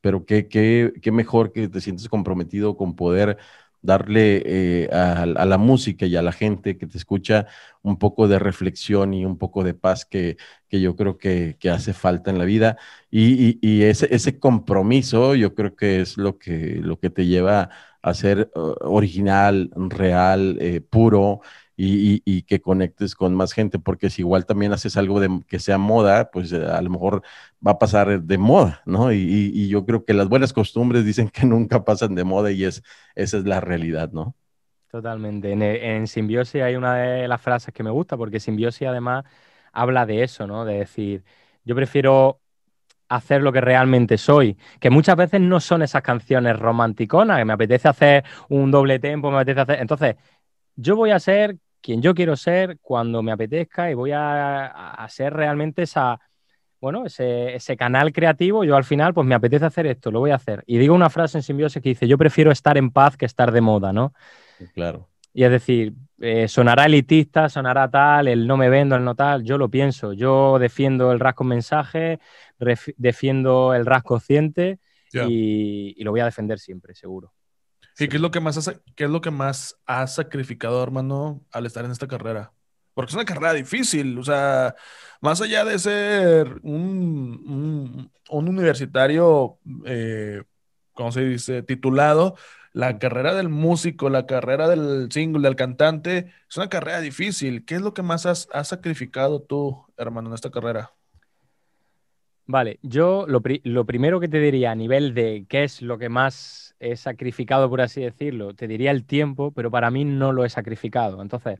Pero qué, qué, qué mejor que te sientes comprometido con poder darle eh, a, la música y a la gente que te escucha un poco de reflexión y un poco de paz que, yo creo que, hace falta en la vida. Y, ese, ese, compromiso yo creo que es lo que, lo que te lleva a ser uh, original, real, eh, puro y, que conectes con más gente, porque si igual también haces algo de, que sea moda, pues eh, a lo mejor va a pasar de moda, ¿no? Y, yo creo que las buenas costumbres dicen que nunca pasan de moda y es, esa es la realidad, ¿no? Totalmente. En, en Simbiosis hay una de las frases que me gusta, porque Simbiosis además habla de eso, ¿no? De decir, yo prefiero hacer lo que realmente soy, que muchas veces no son esas canciones romanticonas, que me apetece hacer un doble tempo, me apetece hacer... Entonces, yo voy a ser quien yo quiero ser cuando me apetezca y voy a, ser realmente esa, bueno, ese, canal creativo. Yo al final, pues me apetece hacer esto, lo voy a hacer. Y digo una frase en simbiosis que dice, yo prefiero estar en paz que estar de moda, ¿no? Claro. Y es decir, eh, sonará elitista, sonará tal, el no me vendo, el no tal, yo lo pienso. Yo defiendo el rasgo mensaje, defiendo el rasgo consciente y, lo voy a defender siempre, seguro. Sí, ¿qué es lo que más has, qué es lo que más has sacrificado, hermano, al estar en esta carrera? Porque es una carrera difícil, o sea, más allá de ser un, universitario, eh, ¿cómo se dice?, titulado, la carrera del músico, la carrera del single, del cantante, es una carrera difícil. ¿Qué es lo que más has, has sacrificado tú, hermano, en esta carrera? Vale, yo lo, lo primero que te diría a nivel de qué es lo que más he sacrificado, por así decirlo, te diría el tiempo, pero para mí no lo he sacrificado. Entonces,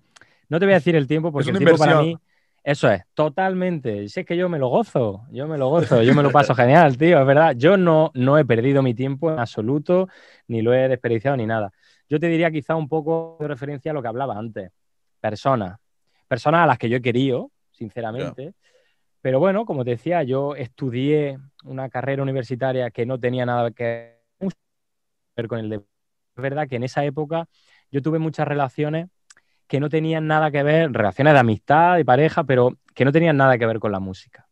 no te voy a decir el tiempo porque el tiempo para mí, eso es, totalmente. Si es que yo me lo gozo, yo me lo gozo, yo me lo paso genial, tío, es verdad. Yo no, no he perdido mi tiempo en absoluto, ni lo he desperdiciado ni nada. Yo te diría quizá un poco de referencia a lo que hablaba antes. Personas. Personas a las que yo he querido, sinceramente. Pero bueno, como te decía, yo estudié una carrera universitaria que no tenía nada que ver con el deporte. Es verdad que en esa época yo tuve muchas relaciones que no tenían nada que ver, relaciones de amistad y pareja, pero que no tenían nada que ver con la música.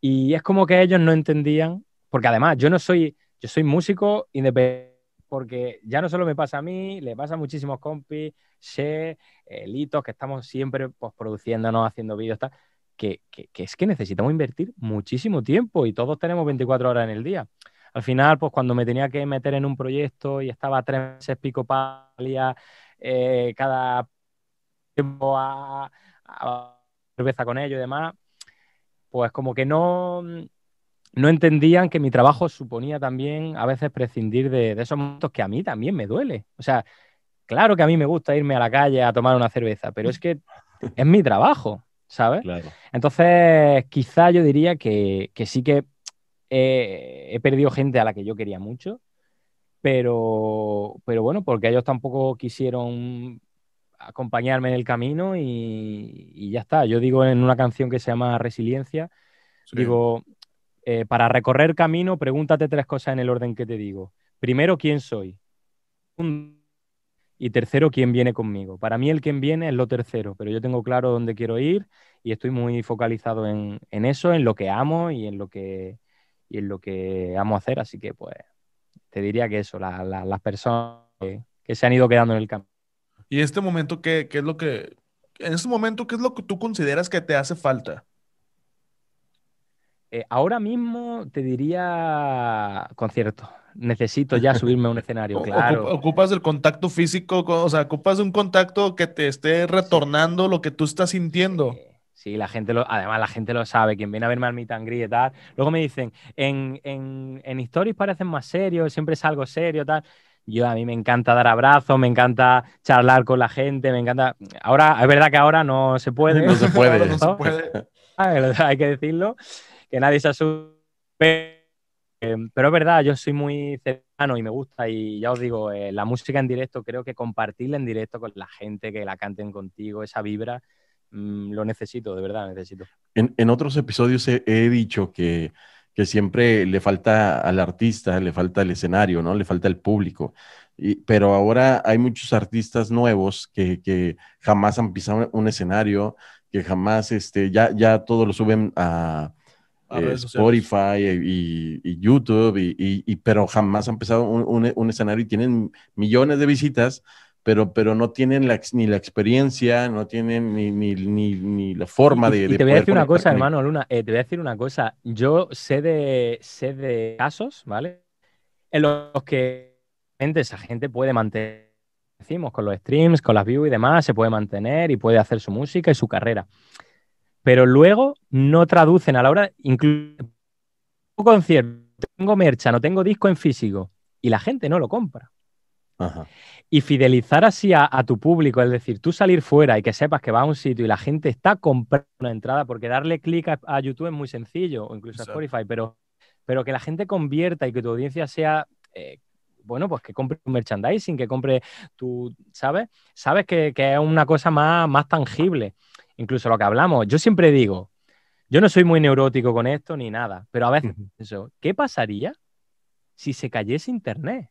Y es como que ellos no entendían, porque además yo no soy, yo soy músico independiente, porque ya no solo me pasa a mí, le pasa a muchísimos compis, She, Litos, que estamos siempre pues, produciéndonos, haciendo vídeos, que, que es que necesitamos invertir muchísimo tiempo y todos tenemos 24 horas en el día al final, pues cuando me tenía que meter en un proyecto y estaba tres meses pico palia, eh, cada tiempo a, cerveza con ellos y demás, pues como que no, no entendían que mi trabajo suponía también a veces prescindir de, de, esos momentos que a mí también me duele. O sea, claro que a mí me gusta irme a la calle a tomar una cerveza, pero es que es mi trabajo, ¿sabes? Entonces, quizá yo diría que, que sí que he perdido gente a la que yo quería mucho, pero, pero bueno, porque ellos tampoco quisieron acompañarme en el camino y, ya está. Yo digo en una canción que se llama Resiliencia, digo, eh, para recorrer camino, pregúntate tres cosas en el orden que te digo. Primero, ¿quién soy? Y tercero, ¿quién viene conmigo? Para mí el quién viene es lo tercero, pero yo tengo claro dónde quiero ir y estoy muy focalizado en, en eso, en lo que amo y en lo que, y en lo que amo hacer. Así que, pues, te diría que eso, las personas que, se han ido quedando en el campo. ¿Y este momento qué, qué es lo que, en este momento, qué es lo que tú consideras que te hace falta? Eh, ahora mismo te diría concierto. Necesito ya subirme a un escenario, claro. Ocupas el contacto físico, o sea, ocupas un contacto que te esté retornando lo que tú estás sintiendo. Sí, la gente lo, además la gente lo sabe, quien viene a verme al meet and y tal. Luego me dicen, en, en, en stories parecen más serios, siempre es algo serio, tal. Yo a mí me encanta dar abrazos, me encanta charlar con la gente, me encanta. Ahora, es verdad que ahora no se puede. No se puede. no se puede. Hay que decirlo, que nadie se asuste. Pero es verdad, yo soy muy cercano y me gusta. Y ya os digo, eh, la música en directo, creo que compartirla en directo con la gente, que la canten contigo, esa vibra, Mm, lo necesito, de verdad, necesito. En, en otros episodios he, he dicho que, que, siempre le falta al artista, le falta el escenario, ¿no? Le falta el público. Y, pero ahora hay muchos artistas nuevos que, que jamás han pisado un escenario, que jamás, este, ya, ya todo lo suben a, eh, Spotify y, y, YouTube, y, pero jamás han pisado un, un, un escenario y tienen millones de visitas pero, pero no tienen la, ni la experiencia, no tienen ni, ni, ni, ni la forma de... Y, te voy a decir una cosa, hermano Luna, eh, te voy a decir una cosa. Yo sé de, sé de casos, ¿vale? En los que esa gente puede mantener, decimos, con los streams, con las views y demás, se puede mantener y puede hacer su música y su carrera. Pero luego no traducen a la hora, incluso concierto, tengo mercha, no tengo disco en físico y la gente no lo compra. Ajá. Y fidelizar así a, a, tu público, es decir, tú salir fuera y que sepas que vas a un sitio y la gente está comprando una entrada, porque darle clic a, a, YouTube es muy sencillo, o incluso a Spotify, pero, pero que la gente convierta y que tu audiencia sea, eh, bueno, pues que compre tu merchandising, que compre tu, ¿sabes? Sabes que, que, es una cosa más, más tangible. Incluso lo que hablamos, yo siempre digo, yo no soy muy neurótico con esto ni nada, pero a veces pienso, ¿qué pasaría si se cayese Internet?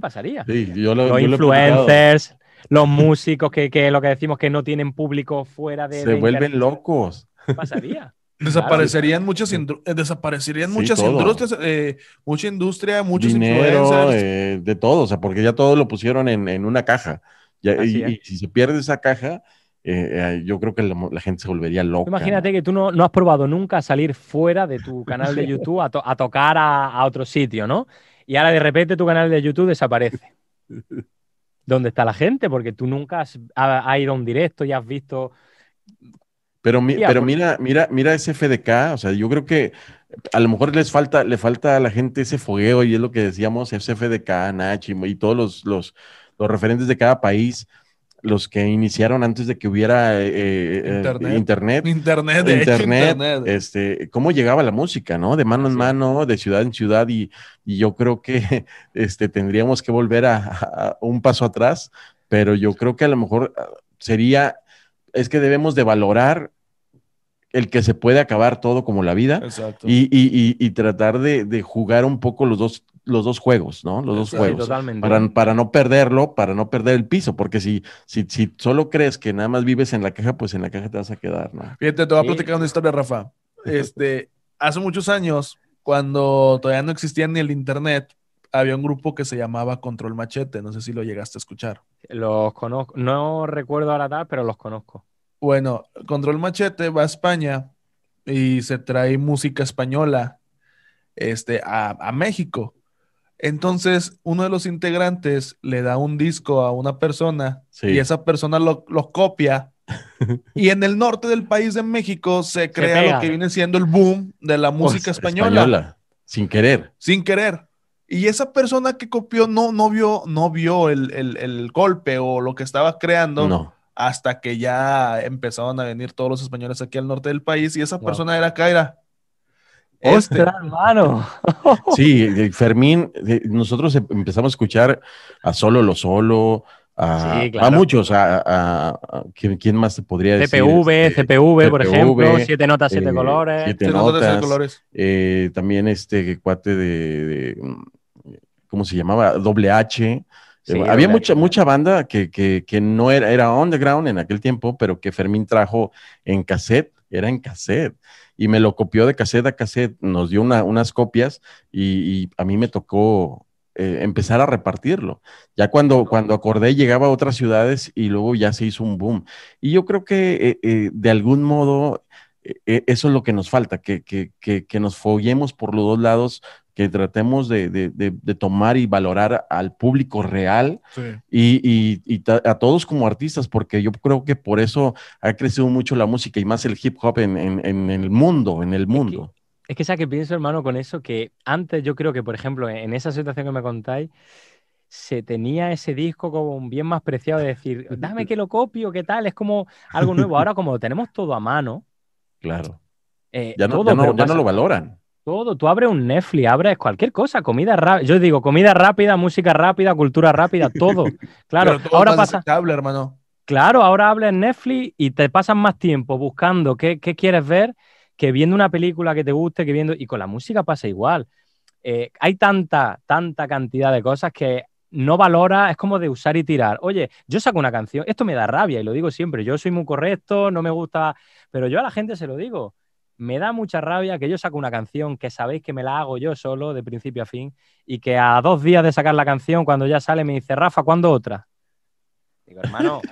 Pasaría? Sí, yo lo, los yo influencers, los músicos que, que, lo que decimos que no tienen público fuera de. Se de vuelven internet. locos. ¿Qué pasaría? Desaparecerían claro. muchas, indru desaparecerían sí, muchas industrias, eh, mucha industria, muchos Dinero, influencers. Eh, de todo, o sea, porque ya todo lo pusieron en, en una caja. Ya, y, y, si se pierde esa caja, eh, yo creo que la, la, gente se volvería loca. Imagínate ¿no? que tú no, no, has probado nunca salir fuera de tu canal de YouTube a, to a tocar a, a, otro sitio, ¿no? Y ahora de repente tu canal de YouTube desaparece. ¿Dónde está la gente? Porque tú nunca has, has ido a un directo y has visto. Pero, mi, pero mira, mira, mira ese FDK, o sea, yo creo que a lo mejor les falta, le falta a la gente ese fogueo, y es lo que decíamos, ese FDK, Nachi y todos los, los, los referentes de cada país los que iniciaron antes de que hubiera eh, internet. internet. Internet, de internet, hecho, internet. Este, cómo llegaba la música, ¿no? De mano en sí. mano, de ciudad en ciudad, y, y, yo creo que este, tendríamos que volver a, a, un paso atrás, pero yo creo que a lo mejor ah, sería, es que debemos de valorar el que se puede acabar todo como la vida y, y, y, tratar de, de, jugar un poco los dos, los dos juegos, ¿no? Los dos sí, juegos. Totalmente. Para, para, no perderlo, para no perder el piso, porque si, si, si, solo crees que nada más vives en la caja, pues en la caja te vas a quedar, ¿no? Fíjate, te voy a platicar una historia, Rafa. Este, hace muchos años, cuando todavía no existía ni el internet, había un grupo que se llamaba Control Machete, no sé si lo llegaste a escuchar. Los conozco, no recuerdo ahora tal, pero los conozco. Bueno, Control Machete va a España y se trae música española este, a, a, México. Entonces, uno de los integrantes le da un disco a una persona sí. y esa persona lo, lo copia. y en el norte del país de México se crea se lo que viene siendo el boom de la música pues, española. española. Sin querer. Sin querer. Y esa persona que copió no, no vio, no vio el, el, el golpe o lo que estaba creando. No hasta que ya empezaron a venir todos los españoles aquí al norte del país y esa wow. persona era Kaira. Este. ¡Ostras, hermano! sí, Fermín, nosotros em, empezamos a escuchar a Solo lo Solo, a, sí, claro. a muchos, a, a, a, ¿quién más te podría decir? CPV, este, CPV, por ejemplo, siete notas, siete eh, colores. Siete, siete notas, notas, siete colores. Eh, también este cuate de, de, ¿cómo se llamaba? Doble H. Sí, había mucha, mucha banda que, que, que, no era, era underground en aquel tiempo, pero que Fermín trajo en cassette, era en cassette, y me lo copió de cassette a cassette, nos dio una, unas copias y, y, a mí me tocó eh, empezar a repartirlo. Ya cuando, cuando acordé llegaba a otras ciudades y luego ya se hizo un boom. Y yo creo que eh, eh, de algún modo eso es lo que nos falta, que, que, que, que nos foguemos por los dos lados que tratemos de, de, de, de, tomar y valorar al público real sí. y, y, y a todos como artistas, porque yo creo que por eso ha crecido mucho la música y más el hip hop en, en, en el mundo, en el mundo. Es que, es que ¿sabes que pienso, hermano, con eso? Que antes yo creo que, por ejemplo, en esa situación que me contáis, se tenía ese disco como bien más preciado de decir, dame que lo copio, ¿qué tal? Es como algo nuevo. Ahora como lo tenemos todo a mano. Claro. Eh, ya, no, todo, ya, no, ya no lo valoran. Todo, tú abres un Netflix, abres cualquier cosa, comida rápida. Yo digo, comida rápida, música rápida, cultura rápida, todo. Claro, todo ahora pasa. Cable, hermano. Claro, ahora hablas en Netflix y te pasas más tiempo buscando qué, qué quieres ver que viendo una película que te guste, que viendo. Y con la música pasa igual. Eh, hay tanta, tanta cantidad de cosas que no valora, es como de usar y tirar. Oye, yo saco una canción, esto me da rabia y lo digo siempre, yo soy muy correcto, no me gusta, pero yo a la gente se lo digo. Me da mucha rabia que yo saco una canción que sabéis que me la hago yo solo de principio a fin y que a dos días de sacar la canción, cuando ya sale, me dice, Rafa, ¿cuándo otra? Digo, hermano.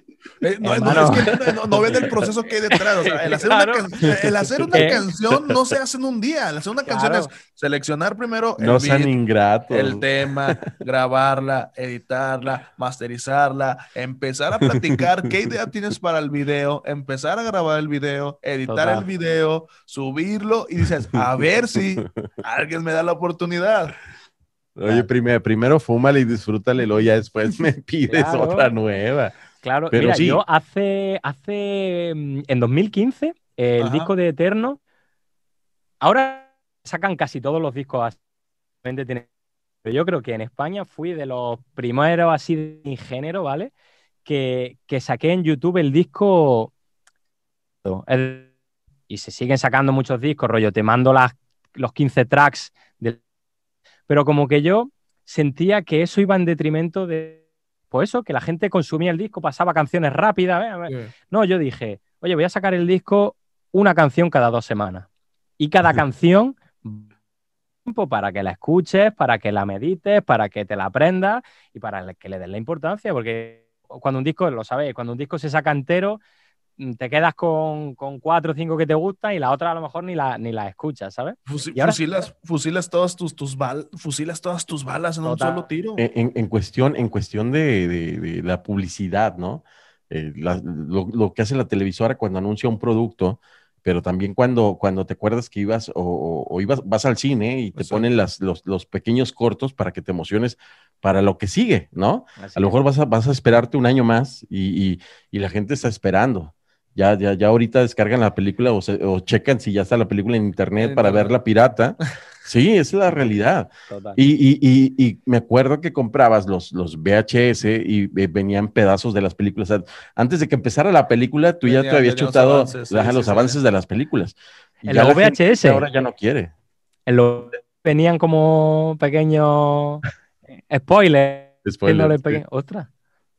Eh, no, Hermano. no, es que no, no ven el proceso que hay detrás. O sea, el hacer Claro. una, can- el hacer una canción no se hace en un día. El hacer una canción Claro. es seleccionar primero el No sean beat, ingratos. el tema, grabarla, editarla, masterizarla, empezar a platicar qué idea tienes para el video, empezar a grabar el video, editar Total. el video, subirlo y dices, a ver si alguien me da la oportunidad. Oye, primero, primero fúmale y disfrútale, y luego ya después me pides Claro. otra nueva. Claro, Pero mira, sí. yo hace, hace, mm, en 2015, el Ajá. disco de Eterno, ahora sacan casi todos los discos así, pero yo creo que en España fui de los primeros así de mi género, ¿vale? Que, que saqué en YouTube el disco el- y se siguen sacando muchos discos, rollo, te mando las, los 15 tracks, del- pero como que yo sentía que eso iba en detrimento de, pues eso, que la gente consumía el disco, pasaba canciones rápidas. ¿eh? No, yo dije, oye, voy a sacar el disco una canción cada dos semanas. Y cada canción, tiempo para que la escuches, para que la medites, para que te la aprendas y para que le des la importancia, porque cuando un disco, lo sabéis, cuando un disco se saca entero, te quedas con, con cuatro o cinco que te gustan y la otra a lo mejor ni la, ni la escuchas, ¿sabes? Fusi- Y ahora- fusilas, fusilas todas tus, tus bal- fusilas todas tus balas en un solo tiro. En, en- cuestión, en cuestión de, de- de la publicidad, ¿no? Eh, la- lo, lo que hace la televisora cuando anuncia un producto, pero también cuando, cuando te acuerdas que ibas o, o- o ibas, vas al cine y te ponen las, los, los pequeños cortos para que te emociones para lo que sigue, ¿no? Así A lo mejor vas a, vas a esperarte un año más y, y- y la gente está esperando. Ya, ya, ya ahorita descargan la película o, se- o checan si ya está la película en internet para internet. verla pirata. Sí, esa es la realidad. Total. Y, y- y- y me acuerdo que comprabas los, los VHS y eh, venían pedazos de las películas. O sea, antes de que empezara la película, tú ya te habías los chutado avances, sí, los sí, avances sí. de las películas. Y En ya la VHS. ahora ya no quiere. En los venían como pequeños spoilers. Spoiler, haciéndole sí. Ostras,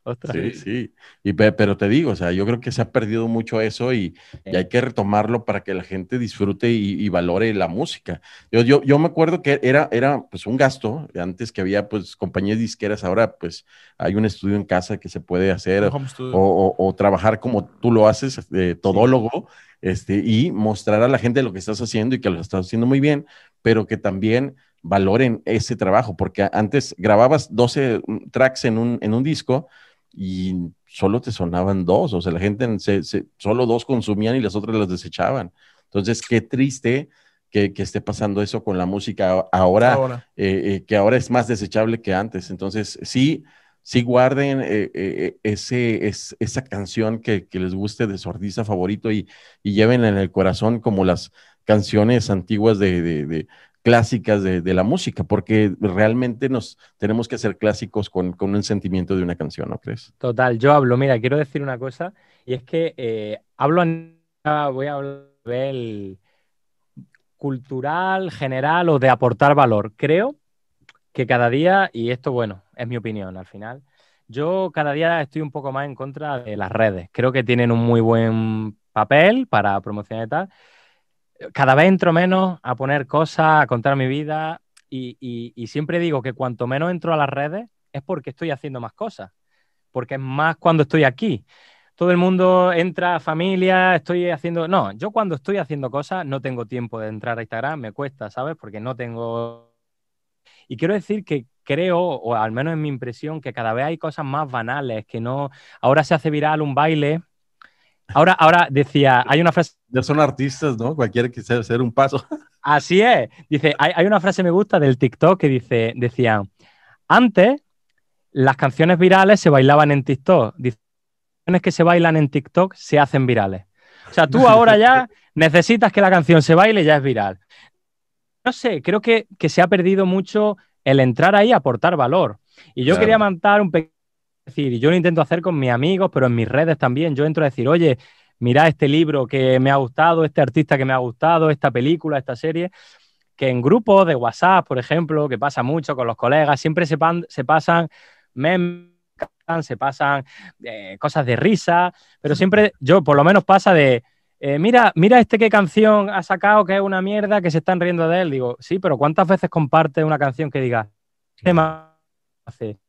ostras. Sí, sí. Y, pe- pero te digo, o sea, yo creo que se ha perdido mucho eso y, y hay que retomarlo para que la gente disfrute y, y valore la música. Yo, yo, yo me acuerdo que era, era pues un gasto, antes que había pues compañías disqueras, ahora pues hay un estudio en casa que se puede hacer o, o- o trabajar como tú lo haces, eh, todólogo, este, y mostrar a la gente lo que estás haciendo y que lo estás haciendo muy bien, pero que también valoren ese trabajo, porque antes grababas 12 tracks en un, en un disco y solo te sonaban dos, o sea, la gente se- se- solo dos consumían y las otras las desechaban. Entonces, qué triste que, que esté pasando eso con la música ahora, Ahora. eh, eh, que ahora es más desechable que antes. Entonces, sí, sí guarden eh, ese, es, esa canción que, que les guste de su artista favorito y, y lleven en el corazón como las canciones antiguas de, de- de- clásicas de, de la música, porque realmente nos tenemos que hacer clásicos con, con un sentimiento de una canción, ¿no crees? Total, yo hablo, mira, quiero decir una cosa, y es que eh, hablo, en- voy a hablar nivel cultural, general o de aportar valor. Creo que cada día, y esto, bueno, es mi opinión al final, yo cada día estoy un poco más en contra de las redes. Creo que tienen un muy buen papel para promocionar y tal. Cada vez entro menos a poner cosas, a contar mi vida, y, y- siempre digo que cuanto menos entro a las redes es porque estoy haciendo más cosas porque es más cuando estoy aquí. Todo el mundo entra, familia, estoy haciendo... No, yo cuando estoy haciendo cosas no tengo tiempo de entrar a Instagram, me cuesta, ¿sabes? Porque no tengo... Y quiero decir que creo, o al menos en mi impresión, que cada vez hay cosas más banales, que no... Ahora se hace viral un baile. Ahora, ahora decía, hay una frase... Ya son artistas, ¿no? Cualquiera quisiera hacer un paso. Así es. Dice, hay, hay una frase me gusta del TikTok que dice, decía, antes las canciones virales se bailaban en TikTok. Dice, las canciones que se bailan en TikTok se hacen virales. O sea, tú ahora ya necesitas que la canción se baile y ya es viral. No sé, creo que, que se ha perdido mucho el entrar ahí a aportar valor. Y yo Claro. quería mandar un pequeño decir, y yo lo intento hacer con mis amigos, pero en mis redes también. Yo entro a decir, oye, mira este libro que me ha gustado, este artista que me ha gustado, esta película, esta serie, que en grupos de WhatsApp, por ejemplo, que pasa mucho con los colegas, siempre se, se pasan memes, se pasan eh, cosas de risa, pero siempre yo por lo menos pasa de, eh, mira, mira este qué canción ha sacado que es una mierda, que se están riendo de él. Digo, sí, pero ¿cuántas veces comparte una canción que diga, ¿qué más hace?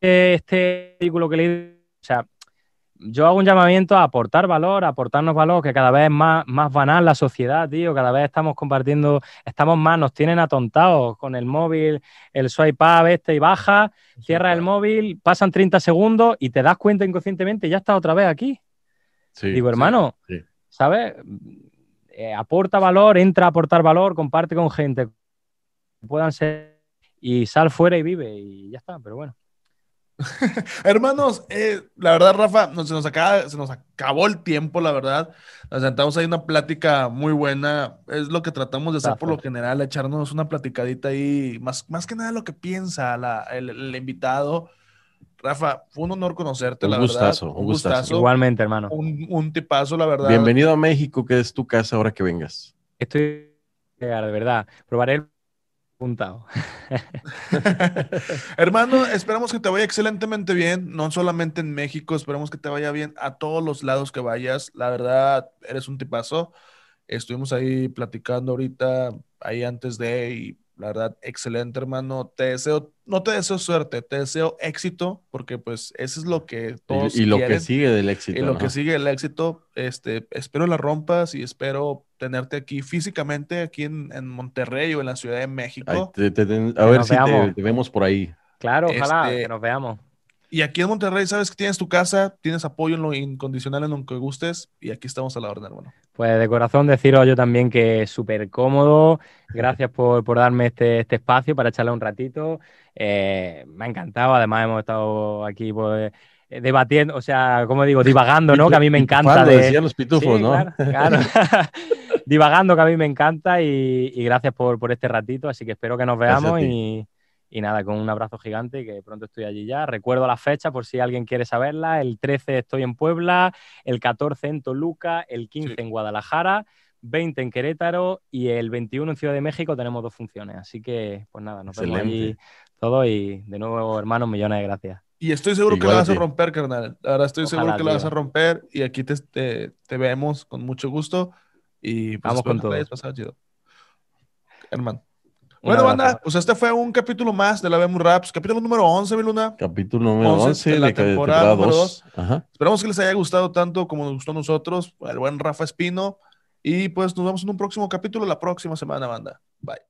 Este artículo que leí, o sea, yo hago un llamamiento a aportar valor, a aportarnos valor, que cada vez es más, más banal la sociedad, tío, cada vez estamos compartiendo, estamos más, nos tienen atontados con el móvil, el swipe up este y baja, cierra el móvil, pasan 30 segundos y te das cuenta inconscientemente ya estás otra vez aquí. Digo, hermano, ¿sabes? Eh, aporta valor, entra a aportar valor, comparte con gente puedan ser y sal fuera y vive y ya está, pero bueno. Hermanos, eh, la verdad, Rafa, se, nos acaba, se nos acabó el tiempo, la verdad. Nos sentamos ahí una plática muy buena. Es lo que tratamos de hacer por lo general, echarnos una platicadita ahí, más, más que nada lo que piensa el, invitado. Rafa, fue un honor conocerte, un la gustazo, verdad. Un gustazo. Igualmente, hermano. Un, un, tipazo, la verdad. Bienvenido a México, que es tu casa ahora que vengas. Estoy de verdad. Probaré el Puntado. Hermano, esperamos que te vaya excelentemente bien, no solamente en México, esperamos que te vaya bien a todos los lados que vayas. La verdad, eres un tipazo. Estuvimos ahí platicando ahorita, ahí antes de, y la verdad, excelente, hermano. Te deseo, no te deseo suerte, te deseo éxito, porque pues eso es lo que todos Y, y lo que sigue del éxito. Y lo que sigue del éxito, este, espero la rompas y espero tenerte aquí físicamente, aquí en, Monterrey o en la Ciudad de México. a ver si te, vemos por ahí. Claro, ojalá este, que nos veamos. Y aquí en Monterrey, sabes que tienes tu casa, tienes apoyo en lo incondicional, en lo que gustes, y aquí estamos a la orden, hermano. Pues de corazón deciros yo también que es súper cómodo. Gracias por, darme este, este, espacio para echarle un ratito. Eh, me ha encantado. Además, hemos estado aquí pues, eh, debatiendo, o sea, como digo, divagando, ¿no? Que a mí me encanta. De... decían los pitufos, ¿no? Claro, divagando, que a mí me encanta. Y, gracias por, por, este ratito. Así que espero que nos veamos y y nada, con un abrazo gigante que pronto estoy allí ya. Recuerdo la fecha por si alguien quiere saberla. El 13 estoy en Puebla, el 14 en Toluca, el 15 en Guadalajara, 20 en Querétaro y el 21 en Ciudad de México tenemos dos funciones. Así que, pues nada, nos vemos allí todos y de nuevo, hermanos, millones de gracias. Y estoy seguro que lo vas a romper, carnal. Ahora estoy seguro que lo vas a romper y aquí te, te, vemos con mucho gusto. Y pues, Vamos con todo. Hermano. Bueno, banda, pues este fue un capítulo más de la Vemos Raps, capítulo número 11, mi luna. Capítulo número 11, de la temporada, número 2. Esperamos que les haya gustado tanto como nos gustó a nosotros, el buen Rafa Espino. Y pues nos vemos en un próximo capítulo la próxima semana, banda. Bye.